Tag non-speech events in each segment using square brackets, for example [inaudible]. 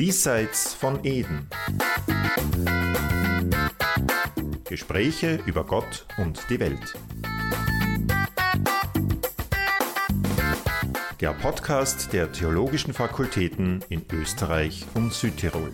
Diesseits von Eden. Gespräche über Gott und die Welt. Der Podcast der Theologischen Fakultäten in Österreich und Südtirol.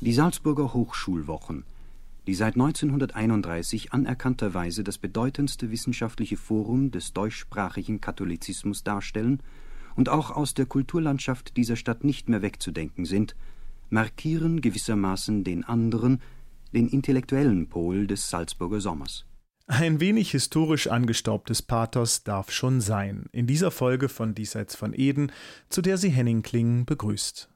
Die Salzburger Hochschulwochen, die seit 1931 anerkannterweise das bedeutendste wissenschaftliche Forum des deutschsprachigen Katholizismus darstellen und auch aus der Kulturlandschaft dieser Stadt nicht mehr wegzudenken sind, markieren gewissermaßen den anderen, den intellektuellen Pol des Salzburger Sommers. Ein wenig historisch angestaubtes Pathos darf schon sein, in dieser Folge von Diesseits von Eden, zu der sie Henning Klingen begrüßt.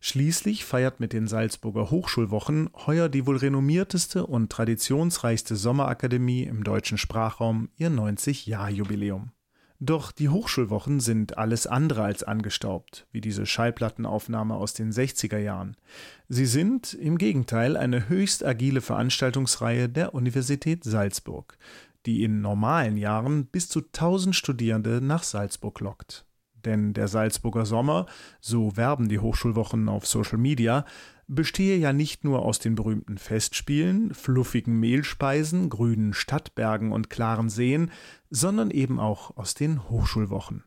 Schließlich feiert mit den Salzburger Hochschulwochen heuer die wohl renommierteste und traditionsreichste Sommerakademie im deutschen Sprachraum ihr 90-Jahr-Jubiläum. Doch die Hochschulwochen sind alles andere als angestaubt, wie diese Schallplattenaufnahme aus den 60er Jahren. Sie sind im Gegenteil eine höchst agile Veranstaltungsreihe der Universität Salzburg, die in normalen Jahren bis zu 1000 Studierende nach Salzburg lockt. Denn der Salzburger Sommer, so werben die Hochschulwochen auf Social Media, bestehe ja nicht nur aus den berühmten Festspielen, fluffigen Mehlspeisen, grünen Stadtbergen und klaren Seen, sondern eben auch aus den Hochschulwochen.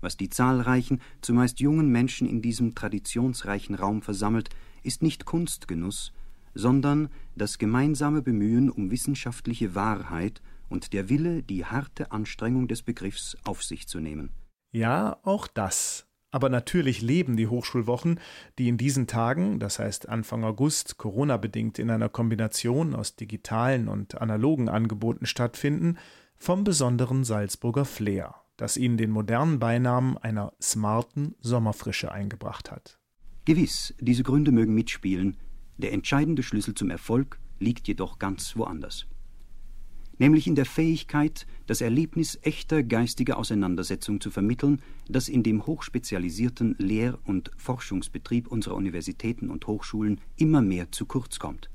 Was die zahlreichen, zumeist jungen Menschen in diesem traditionsreichen Raum versammelt, ist nicht Kunstgenuss, sondern das gemeinsame Bemühen um wissenschaftliche Wahrheit und der Wille, die harte Anstrengung des Begriffs auf sich zu nehmen. Ja, auch das. Aber natürlich leben die Hochschulwochen, die in diesen Tagen, das heißt Anfang August, Corona-bedingt in einer Kombination aus digitalen und analogen Angeboten stattfinden, vom besonderen Salzburger Flair, das ihnen den modernen Beinamen einer smarten Sommerfrische eingebracht hat. Gewiss, diese Gründe mögen mitspielen, der entscheidende Schlüssel zum Erfolg liegt jedoch ganz woanders nämlich in der Fähigkeit, das Erlebnis echter geistiger Auseinandersetzung zu vermitteln, das in dem hochspezialisierten Lehr- und Forschungsbetrieb unserer Universitäten und Hochschulen immer mehr zu kurz kommt.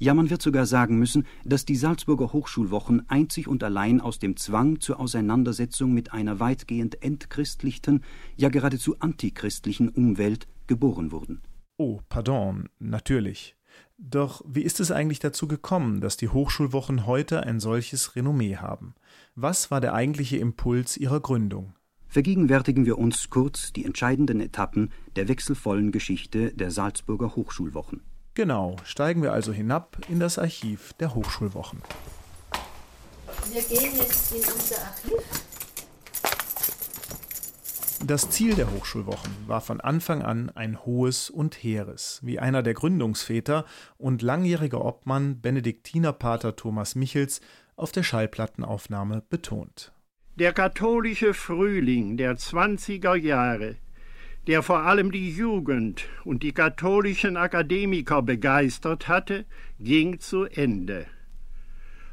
Ja, man wird sogar sagen müssen, dass die Salzburger Hochschulwochen einzig und allein aus dem Zwang zur Auseinandersetzung mit einer weitgehend entchristlichten, ja geradezu antichristlichen Umwelt geboren wurden. Oh, pardon, natürlich. Doch wie ist es eigentlich dazu gekommen, dass die Hochschulwochen heute ein solches Renommee haben? Was war der eigentliche Impuls ihrer Gründung? Vergegenwärtigen wir uns kurz die entscheidenden Etappen der wechselvollen Geschichte der Salzburger Hochschulwochen. Genau, steigen wir also hinab in das Archiv der Hochschulwochen. Wir gehen jetzt in unser Archiv das Ziel der Hochschulwochen war von Anfang an ein hohes und hehres, wie einer der Gründungsväter und langjähriger Obmann Benediktinerpater Thomas Michels auf der Schallplattenaufnahme betont. Der katholische Frühling der 20er Jahre, der vor allem die Jugend und die katholischen Akademiker begeistert hatte, ging zu Ende.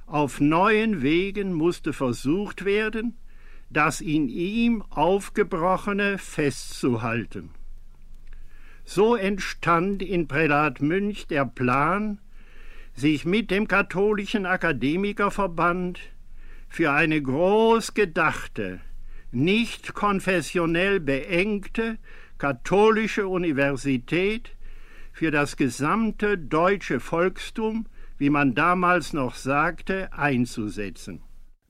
Auf neuen Wegen musste versucht werden, das in ihm Aufgebrochene festzuhalten. So entstand in Prälat Münch der Plan, sich mit dem katholischen Akademikerverband für eine groß gedachte, nicht konfessionell beengte katholische Universität für das gesamte deutsche Volkstum, wie man damals noch sagte, einzusetzen.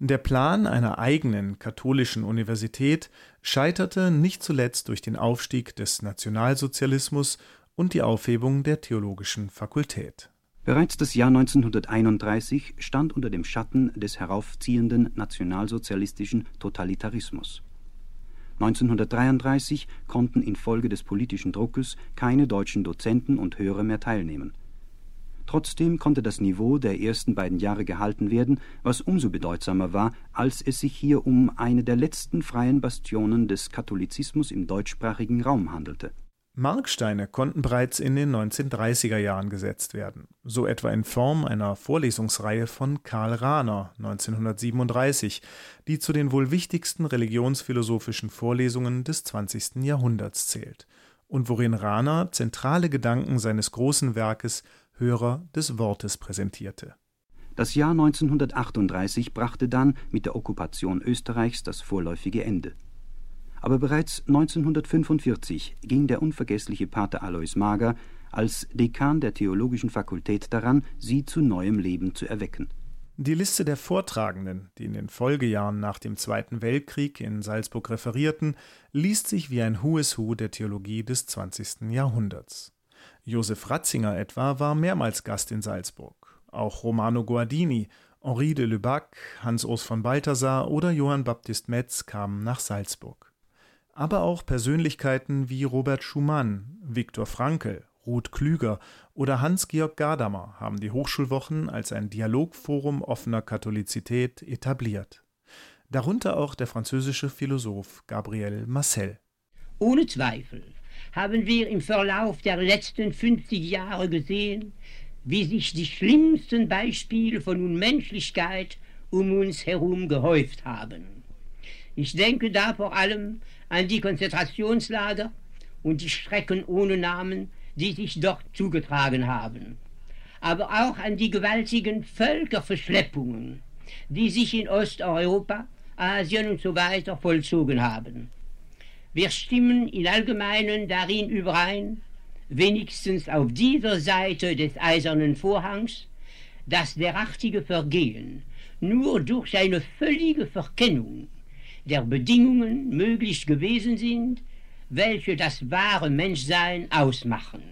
Der Plan einer eigenen katholischen Universität scheiterte nicht zuletzt durch den Aufstieg des Nationalsozialismus und die Aufhebung der theologischen Fakultät. Bereits das Jahr 1931 stand unter dem Schatten des heraufziehenden nationalsozialistischen Totalitarismus. 1933 konnten infolge des politischen Druckes keine deutschen Dozenten und Hörer mehr teilnehmen Trotzdem konnte das Niveau der ersten beiden Jahre gehalten werden, was umso bedeutsamer war, als es sich hier um eine der letzten freien Bastionen des Katholizismus im deutschsprachigen Raum handelte. Marksteine konnten bereits in den 1930er Jahren gesetzt werden, so etwa in Form einer Vorlesungsreihe von Karl Rahner 1937, die zu den wohl wichtigsten religionsphilosophischen Vorlesungen des 20. Jahrhunderts zählt und worin Rahner zentrale Gedanken seines großen Werkes Hörer des Wortes präsentierte. Das Jahr 1938 brachte dann mit der Okkupation Österreichs das vorläufige Ende. Aber bereits 1945 ging der unvergessliche Pater Alois Mager als Dekan der Theologischen Fakultät daran, sie zu neuem Leben zu erwecken. Die Liste der Vortragenden, die in den Folgejahren nach dem Zweiten Weltkrieg in Salzburg referierten, liest sich wie ein Who is Who der Theologie des 20. Jahrhunderts. Josef Ratzinger etwa war mehrmals Gast in Salzburg. Auch Romano Guardini, Henri de Lubac, Hans-Urs von Balthasar oder Johann Baptist Metz kamen nach Salzburg. Aber auch Persönlichkeiten wie Robert Schumann, Viktor Frankl, Ruth Klüger oder Hans-Georg Gadamer haben die Hochschulwochen als ein Dialogforum offener Katholizität etabliert. Darunter auch der französische Philosoph Gabriel Marcel. Ohne Zweifel haben wir im Verlauf der letzten 50 Jahre gesehen, wie sich die schlimmsten Beispiele von Unmenschlichkeit um uns herum gehäuft haben. Ich denke da vor allem an die Konzentrationslager und die Schrecken ohne Namen, die sich dort zugetragen haben, aber auch an die gewaltigen Völkerverschleppungen, die sich in Osteuropa, Asien und so weiter vollzogen haben. Wir stimmen in Allgemeinen darin überein, wenigstens auf dieser Seite des eisernen Vorhangs, dass derartige Vergehen nur durch eine völlige Verkennung der Bedingungen möglich gewesen sind, welche das wahre Menschsein ausmachen.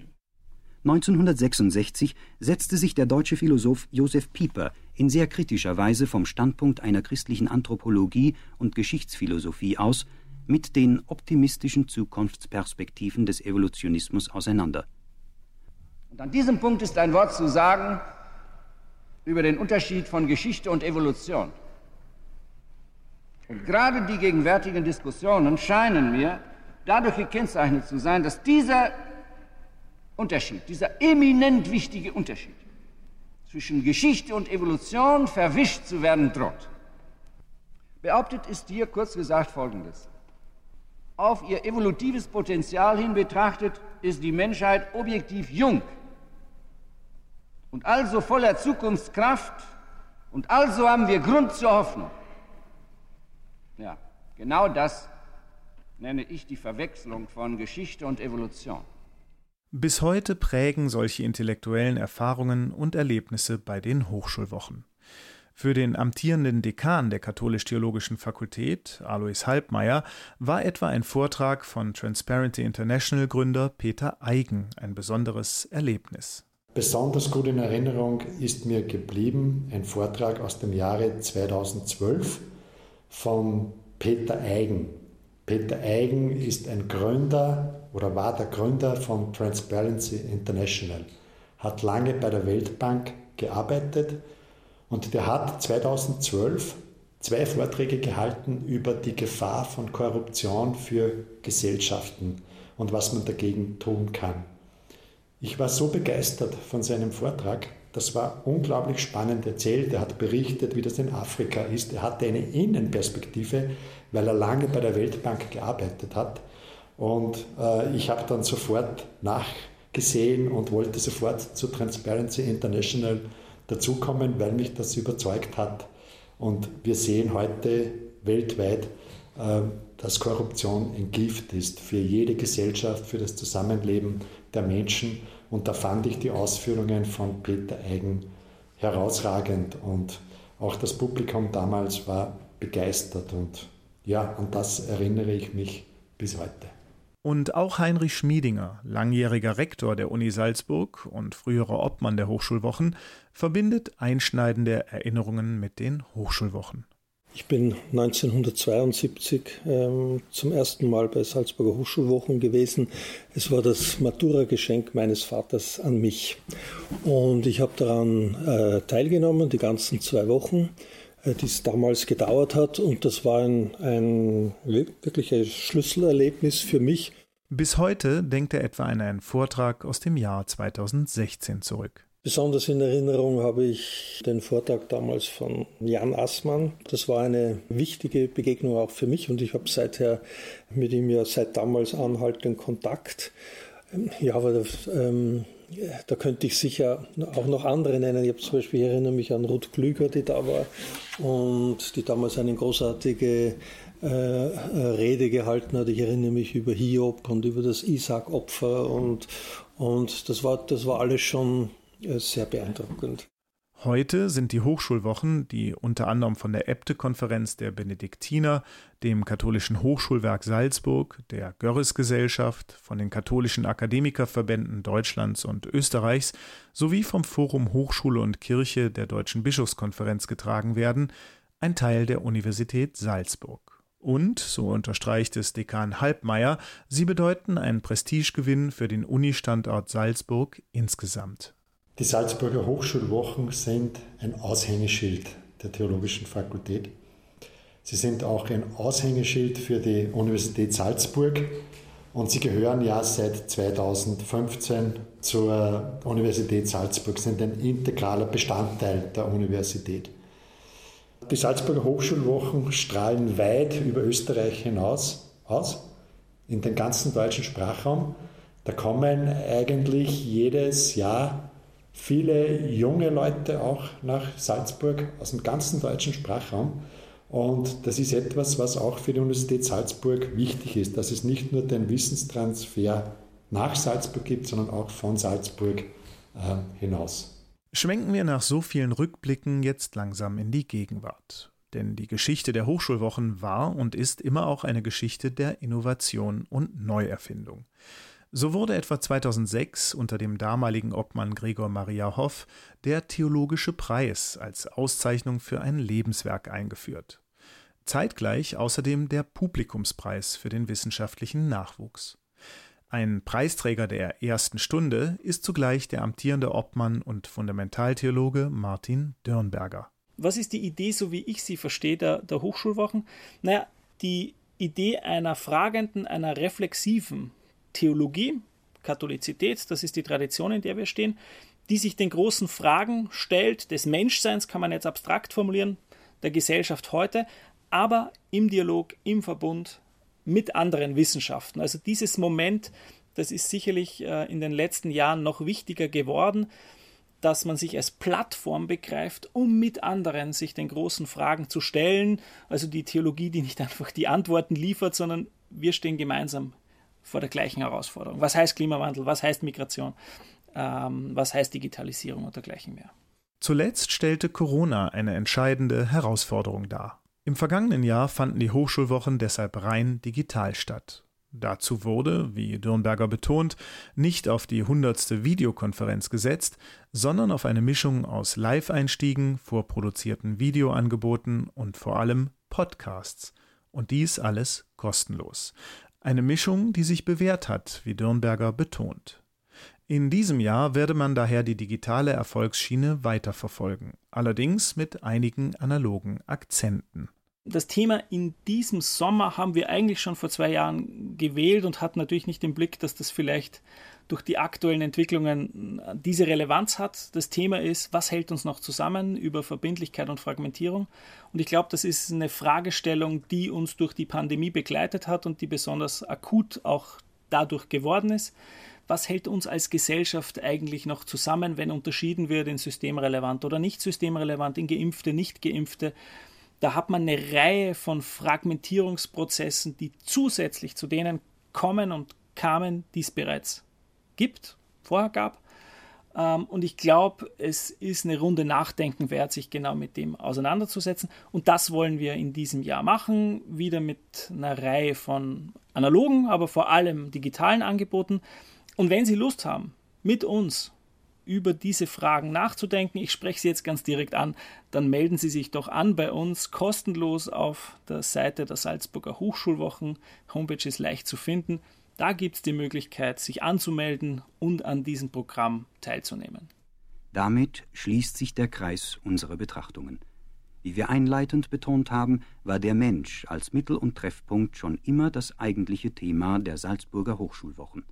1966 setzte sich der deutsche Philosoph Josef Pieper in sehr kritischer Weise vom Standpunkt einer christlichen Anthropologie und Geschichtsphilosophie aus mit den optimistischen Zukunftsperspektiven des Evolutionismus auseinander. Und an diesem Punkt ist ein Wort zu sagen über den Unterschied von Geschichte und Evolution. Und gerade die gegenwärtigen Diskussionen scheinen mir dadurch gekennzeichnet zu sein, dass dieser Unterschied, dieser eminent wichtige Unterschied zwischen Geschichte und Evolution verwischt zu werden droht. Behauptet ist hier kurz gesagt Folgendes. Auf ihr evolutives Potenzial hin betrachtet ist die Menschheit objektiv jung und also voller Zukunftskraft und also haben wir Grund zur Hoffnung. Ja, genau das nenne ich die Verwechslung von Geschichte und Evolution. Bis heute prägen solche intellektuellen Erfahrungen und Erlebnisse bei den Hochschulwochen. Für den amtierenden Dekan der Katholisch-Theologischen Fakultät, Alois Halbmeier, war etwa ein Vortrag von Transparency International Gründer Peter Eigen ein besonderes Erlebnis. Besonders gut in Erinnerung ist mir geblieben ein Vortrag aus dem Jahre 2012 von Peter Eigen. Peter Eigen ist ein Gründer oder war der Gründer von Transparency International, hat lange bei der Weltbank gearbeitet und der hat 2012 zwei Vorträge gehalten über die Gefahr von Korruption für Gesellschaften und was man dagegen tun kann. Ich war so begeistert von seinem Vortrag, das war unglaublich spannend erzählt. Er hat berichtet, wie das in Afrika ist. Er hatte eine Innenperspektive, weil er lange bei der Weltbank gearbeitet hat. Und äh, ich habe dann sofort nachgesehen und wollte sofort zu Transparency International dazukommen, weil mich das überzeugt hat. Und wir sehen heute weltweit, äh, dass Korruption ein Gift ist für jede Gesellschaft, für das Zusammenleben der Menschen. Und da fand ich die Ausführungen von Peter Eigen herausragend und auch das Publikum damals war begeistert und ja, an das erinnere ich mich bis heute. Und auch Heinrich Schmiedinger, langjähriger Rektor der Uni Salzburg und früherer Obmann der Hochschulwochen, verbindet einschneidende Erinnerungen mit den Hochschulwochen. Ich bin 1972 ähm, zum ersten Mal bei Salzburger Hochschulwochen gewesen. Es war das Matura-Geschenk meines Vaters an mich. Und ich habe daran äh, teilgenommen, die ganzen zwei Wochen, die es damals gedauert hat. Und das war ein, ein wirkliches Schlüsselerlebnis für mich. Bis heute denkt er etwa an einen Vortrag aus dem Jahr 2016 zurück. Besonders in Erinnerung habe ich den Vortrag damals von Jan Assmann. Das war eine wichtige Begegnung auch für mich und ich habe seither mit ihm ja seit damals anhaltenden Kontakt. Ja, aber ähm, da könnte ich sicher auch noch andere nennen. Ich habe zum Beispiel, ich erinnere mich an Ruth Klüger, die da war und die damals eine großartige äh, Rede gehalten hat. Ich erinnere mich über Hiob und über das Isaac-Opfer und, und das, war, das war alles schon äh, sehr beeindruckend. Heute sind die Hochschulwochen, die unter anderem von der Äbte-Konferenz der Benediktiner, dem Katholischen Hochschulwerk Salzburg, der Görres-Gesellschaft, von den katholischen Akademikerverbänden Deutschlands und Österreichs sowie vom Forum Hochschule und Kirche der Deutschen Bischofskonferenz getragen werden, ein Teil der Universität Salzburg. Und, so unterstreicht es Dekan Halbmeier, sie bedeuten einen Prestigegewinn für den Unistandort Salzburg insgesamt. Die Salzburger Hochschulwochen sind ein Aushängeschild der Theologischen Fakultät. Sie sind auch ein Aushängeschild für die Universität Salzburg und sie gehören ja seit 2015 zur Universität Salzburg, sind ein integraler Bestandteil der Universität. Die Salzburger Hochschulwochen strahlen weit über Österreich hinaus aus, in den ganzen deutschen Sprachraum. Da kommen eigentlich jedes Jahr viele junge Leute auch nach Salzburg aus dem ganzen deutschen Sprachraum. Und das ist etwas, was auch für die Universität Salzburg wichtig ist, dass es nicht nur den Wissenstransfer nach Salzburg gibt, sondern auch von Salzburg äh, hinaus. Schwenken wir nach so vielen Rückblicken jetzt langsam in die Gegenwart. Denn die Geschichte der Hochschulwochen war und ist immer auch eine Geschichte der Innovation und Neuerfindung. So wurde etwa 2006 unter dem damaligen Obmann Gregor Maria Hoff der Theologische Preis als Auszeichnung für ein Lebenswerk eingeführt. Zeitgleich außerdem der Publikumspreis für den wissenschaftlichen Nachwuchs. Ein Preisträger der ersten Stunde ist zugleich der amtierende Obmann und Fundamentaltheologe Martin Dürnberger. Was ist die Idee, so wie ich sie verstehe, der, der Hochschulwochen? Naja, die Idee einer fragenden, einer reflexiven Theologie, Katholizität, das ist die Tradition, in der wir stehen, die sich den großen Fragen stellt, des Menschseins kann man jetzt abstrakt formulieren, der Gesellschaft heute, aber im Dialog, im Verbund mit anderen Wissenschaften. Also dieses Moment, das ist sicherlich äh, in den letzten Jahren noch wichtiger geworden, dass man sich als Plattform begreift, um mit anderen sich den großen Fragen zu stellen. Also die Theologie, die nicht [laughs] einfach die Antworten liefert, sondern wir stehen gemeinsam vor der gleichen Herausforderung. Was heißt Klimawandel? Was heißt Migration? Ähm, was heißt Digitalisierung und dergleichen mehr? Zuletzt stellte Corona eine entscheidende Herausforderung dar. Im vergangenen Jahr fanden die Hochschulwochen deshalb rein digital statt. Dazu wurde, wie Dürnberger betont, nicht auf die hundertste Videokonferenz gesetzt, sondern auf eine Mischung aus Live-Einstiegen, vorproduzierten Videoangeboten und vor allem Podcasts. Und dies alles kostenlos. Eine Mischung, die sich bewährt hat, wie Dürnberger betont. In diesem Jahr werde man daher die digitale Erfolgsschiene weiterverfolgen, allerdings mit einigen analogen Akzenten. Das Thema in diesem Sommer haben wir eigentlich schon vor zwei Jahren gewählt und hatten natürlich nicht den Blick, dass das vielleicht durch die aktuellen Entwicklungen diese Relevanz hat. Das Thema ist, was hält uns noch zusammen über Verbindlichkeit und Fragmentierung? Und ich glaube, das ist eine Fragestellung, die uns durch die Pandemie begleitet hat und die besonders akut auch dadurch geworden ist. Was hält uns als Gesellschaft eigentlich noch zusammen, wenn unterschieden wird in systemrelevant oder nicht systemrelevant, in geimpfte, nicht geimpfte? Da hat man eine Reihe von Fragmentierungsprozessen, die zusätzlich zu denen kommen und kamen, die es bereits gibt, vorher gab. Ähm, und ich glaube, es ist eine Runde Nachdenken wert, sich genau mit dem auseinanderzusetzen. Und das wollen wir in diesem Jahr machen, wieder mit einer Reihe von analogen, aber vor allem digitalen Angeboten. Und wenn Sie Lust haben, mit uns über diese Fragen nachzudenken, ich spreche Sie jetzt ganz direkt an, dann melden Sie sich doch an bei uns kostenlos auf der Seite der Salzburger Hochschulwochen. Homepage ist leicht zu finden. Da gibt es die Möglichkeit, sich anzumelden und an diesem Programm teilzunehmen. Damit schließt sich der Kreis unserer Betrachtungen. Wie wir einleitend betont haben, war der Mensch als Mittel und Treffpunkt schon immer das eigentliche Thema der Salzburger Hochschulwochen.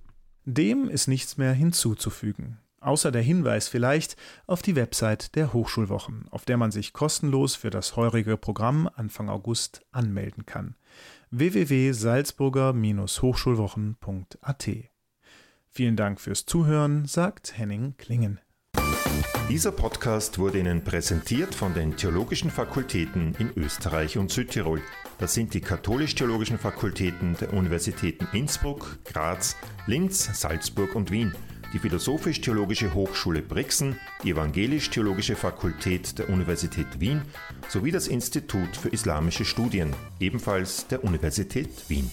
Dem ist nichts mehr hinzuzufügen. Außer der Hinweis vielleicht auf die Website der Hochschulwochen, auf der man sich kostenlos für das heurige Programm Anfang August anmelden kann www.salzburger-hochschulwochen.at. Vielen Dank fürs Zuhören, sagt Henning Klingen. Dieser Podcast wurde Ihnen präsentiert von den Theologischen Fakultäten in Österreich und Südtirol. Das sind die katholisch-theologischen Fakultäten der Universitäten Innsbruck, Graz, Linz, Salzburg und Wien, die Philosophisch-Theologische Hochschule Brixen, die Evangelisch-Theologische Fakultät der Universität Wien sowie das Institut für Islamische Studien, ebenfalls der Universität Wien.